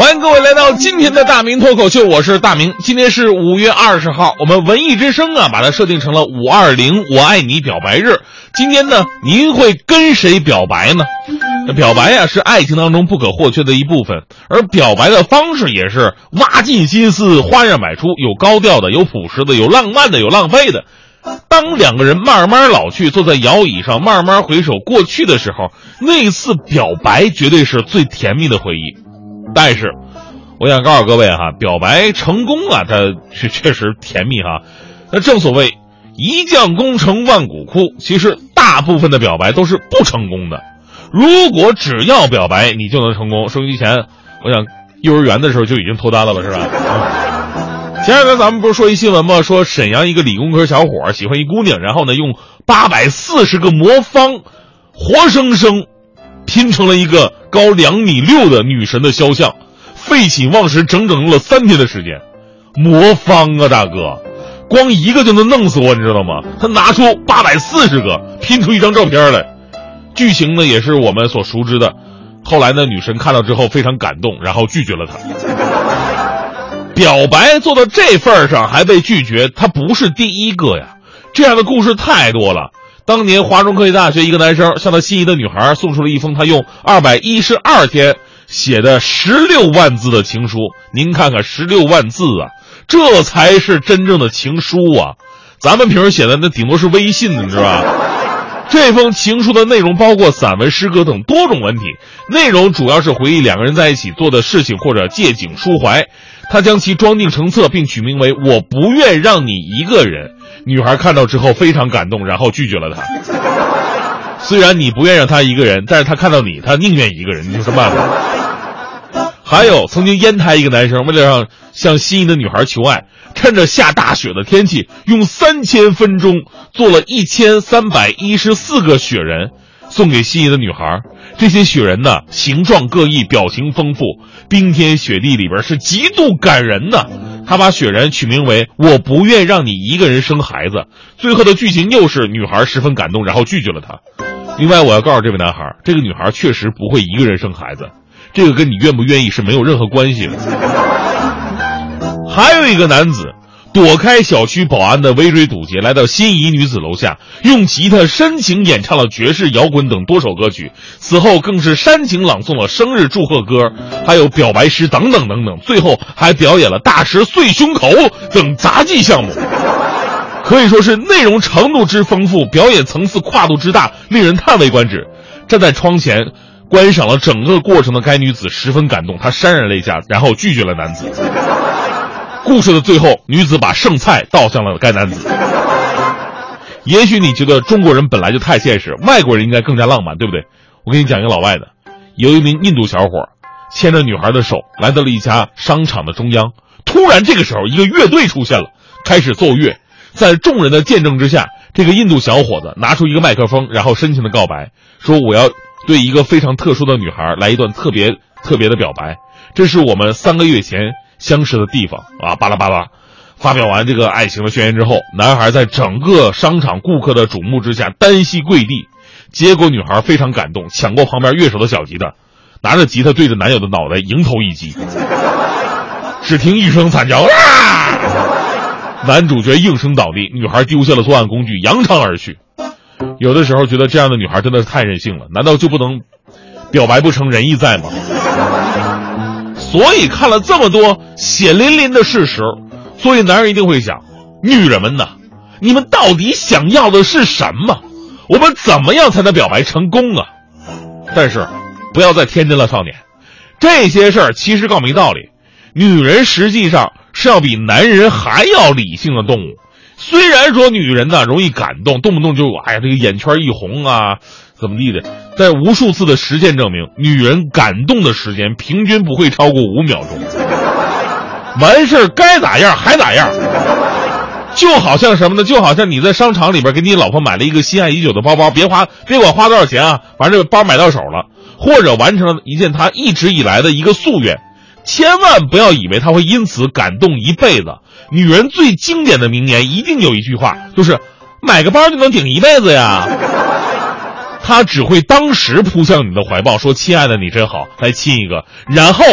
欢迎各位来到今天的大明脱口秀，我是大明。今天是五月二十号，我们文艺之声啊，把它设定成了五二零我爱你表白日。今天呢，您会跟谁表白呢？那表白呀，是爱情当中不可或缺的一部分，而表白的方式也是挖尽心思，花样百出，有高调的，有朴实的，有浪漫的，有浪费的。当两个人慢慢老去，坐在摇椅上慢慢回首过去的时候，那次表白绝对是最甜蜜的回忆。但是，我想告诉各位哈，表白成功啊，它是确实甜蜜哈。那正所谓一将功成万骨枯，其实大部分的表白都是不成功的。如果只要表白你就能成功，收音机前，我想幼儿园的时候就已经脱单了吧，是吧？前两天咱们不是说一新闻吗？说沈阳一个理工科小伙喜欢一姑娘，然后呢用八百四十个魔方，活生生拼成了一个高两米六的女神的肖像，废寝忘食整整用了三天的时间。魔方啊，大哥，光一个就能弄死我，你知道吗？他拿出八百四十个拼出一张照片来。剧情呢也是我们所熟知的，后来呢女神看到之后非常感动，然后拒绝了他。表白做到这份上还被拒绝，他不是第一个呀，这样的故事太多了。当年华中科技大学一个男生向他心仪的女孩送出了一封他用二百一十二天写的十六万字的情书，您看看十六万字啊，这才是真正的情书啊！咱们平时写的那顶多是微信，你知道吧？这封情书的内容包括散文、诗歌等多种文体，内容主要是回忆两个人在一起做的事情或者借景抒怀。他将其装订成册，并取名为《我不愿让你一个人》。女孩看到之后非常感动，然后拒绝了他。虽然你不愿让他一个人，但是他看到你，他宁愿一个人。你有什么办法？还有曾经烟台一个男生，为了让向心仪的女孩求爱，趁着下大雪的天气，用三千分钟做了一千三百一十四个雪人。送给心仪的女孩，这些雪人呢，形状各异，表情丰富，冰天雪地里边是极度感人的。他把雪人取名为“我不愿让你一个人生孩子”。最后的剧情又是女孩十分感动，然后拒绝了他。另外，我要告诉这位男孩，这个女孩确实不会一个人生孩子，这个跟你愿不愿意是没有任何关系的。还有一个男子。躲开小区保安的围追堵截，来到心仪女子楼下，用吉他深情演唱了爵士、摇滚等多首歌曲。此后更是煽情朗诵了生日祝贺歌，还有表白诗等等等等。最后还表演了大石碎胸口等杂技项目，可以说是内容程度之丰富，表演层次跨度之大，令人叹为观止。站在窗前观赏了整个过程的该女子十分感动，她潸然泪下，然后拒绝了男子。故事的最后，女子把剩菜倒向了该男子。也许你觉得中国人本来就太现实，外国人应该更加浪漫，对不对？我给你讲一个老外的，有一名印度小伙牵着女孩的手来到了一家商场的中央。突然，这个时候一个乐队出现了，开始奏乐。在众人的见证之下，这个印度小伙子拿出一个麦克风，然后深情的告白说：“我要对一个非常特殊的女孩来一段特别特别的表白。这是我们三个月前。”相识的地方啊，巴拉巴拉，发表完这个爱情的宣言之后，男孩在整个商场顾客的瞩目之下单膝跪地，结果女孩非常感动，抢过旁边乐手的小吉他，拿着吉他对着男友的脑袋迎头一击，只听一声惨叫，男主角应声倒地，女孩丢下了作案工具，扬长而去。有的时候觉得这样的女孩真的是太任性了，难道就不能表白不成仁义在吗？所以看了这么多血淋淋的事实，所以男人一定会想：女人们呐，你们到底想要的是什么？我们怎么样才能表白成功啊？但是，不要再天真了，少年。这些事儿其实告诉我们一道理：女人实际上是要比男人还要理性的动物。虽然说女人呢容易感动，动不动就哎呀这个眼圈一红啊。怎么地的？在无数次的实践证明，女人感动的时间平均不会超过五秒钟。完事儿该咋样还咋样，就好像什么呢？就好像你在商场里边给你老婆买了一个心爱已久的包包，别花别管花多少钱啊，反正这包买到手了，或者完成了一件她一直以来的一个夙愿，千万不要以为她会因此感动一辈子。女人最经典的名言一定有一句话，就是买个包就能顶一辈子呀。他只会当时扑向你的怀抱，说：“亲爱的，你真好，来亲一个。”然后，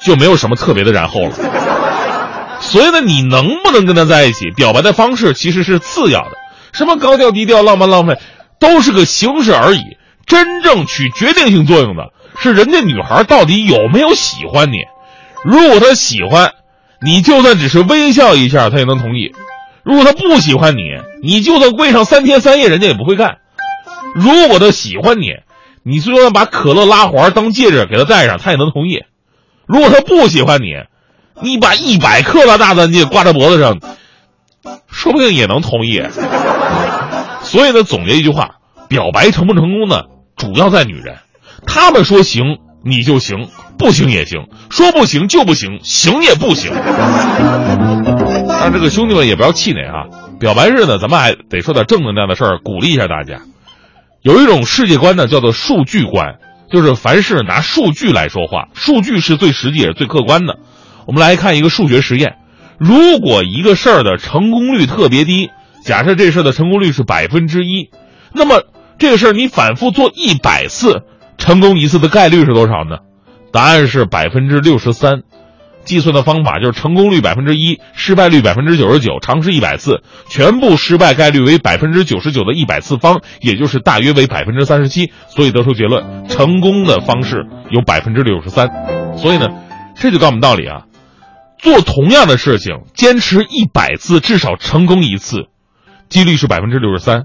就没有什么特别的然后了。所以呢，你能不能跟他在一起，表白的方式其实是次要的，什么高调低调、浪漫浪费，都是个形式而已。真正起决定性作用的是人家女孩到底有没有喜欢你。如果她喜欢，你就算只是微笑一下，她也能同意；如果她不喜欢你，你就算跪上三天三夜，人家也不会干。如果他喜欢你，你就算把可乐拉环当戒指给他戴上，他也能同意；如果他不喜欢你，你把一百克拉大钻戒挂在脖子上，说不定也能同意。所以呢，总结一句话：表白成不成功呢，主要在女人。他们说行，你就行；不行也行；说不行就不行，行也不行。但这个兄弟们也不要气馁啊！表白日呢，咱们还得说点正能量的事儿，鼓励一下大家。有一种世界观呢，叫做数据观，就是凡事拿数据来说话，数据是最实际也是最客观的。我们来看一个数学实验：如果一个事儿的成功率特别低，假设这事儿的成功率是百分之一，那么这个事儿你反复做一百次，成功一次的概率是多少呢？答案是百分之六十三。计算的方法就是成功率百分之一，失败率百分之九十九，尝试一百次，全部失败概率为百分之九十九的一百次方，也就是大约为百分之三十七。所以得出结论，成功的方式有百分之六十三。所以呢，这就告诉我们道理啊。做同样的事情，坚持一百次，至少成功一次，几率是百分之六十三。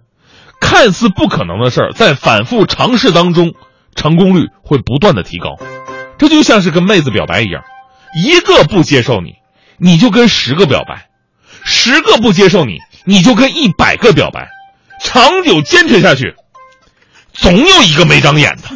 看似不可能的事儿，在反复尝试当中，成功率会不断的提高。这就像是跟妹子表白一样，一个不接受你，你就跟十个表白；十个不接受你，你就跟一百个表白。长久坚持下去，总有一个没长眼的。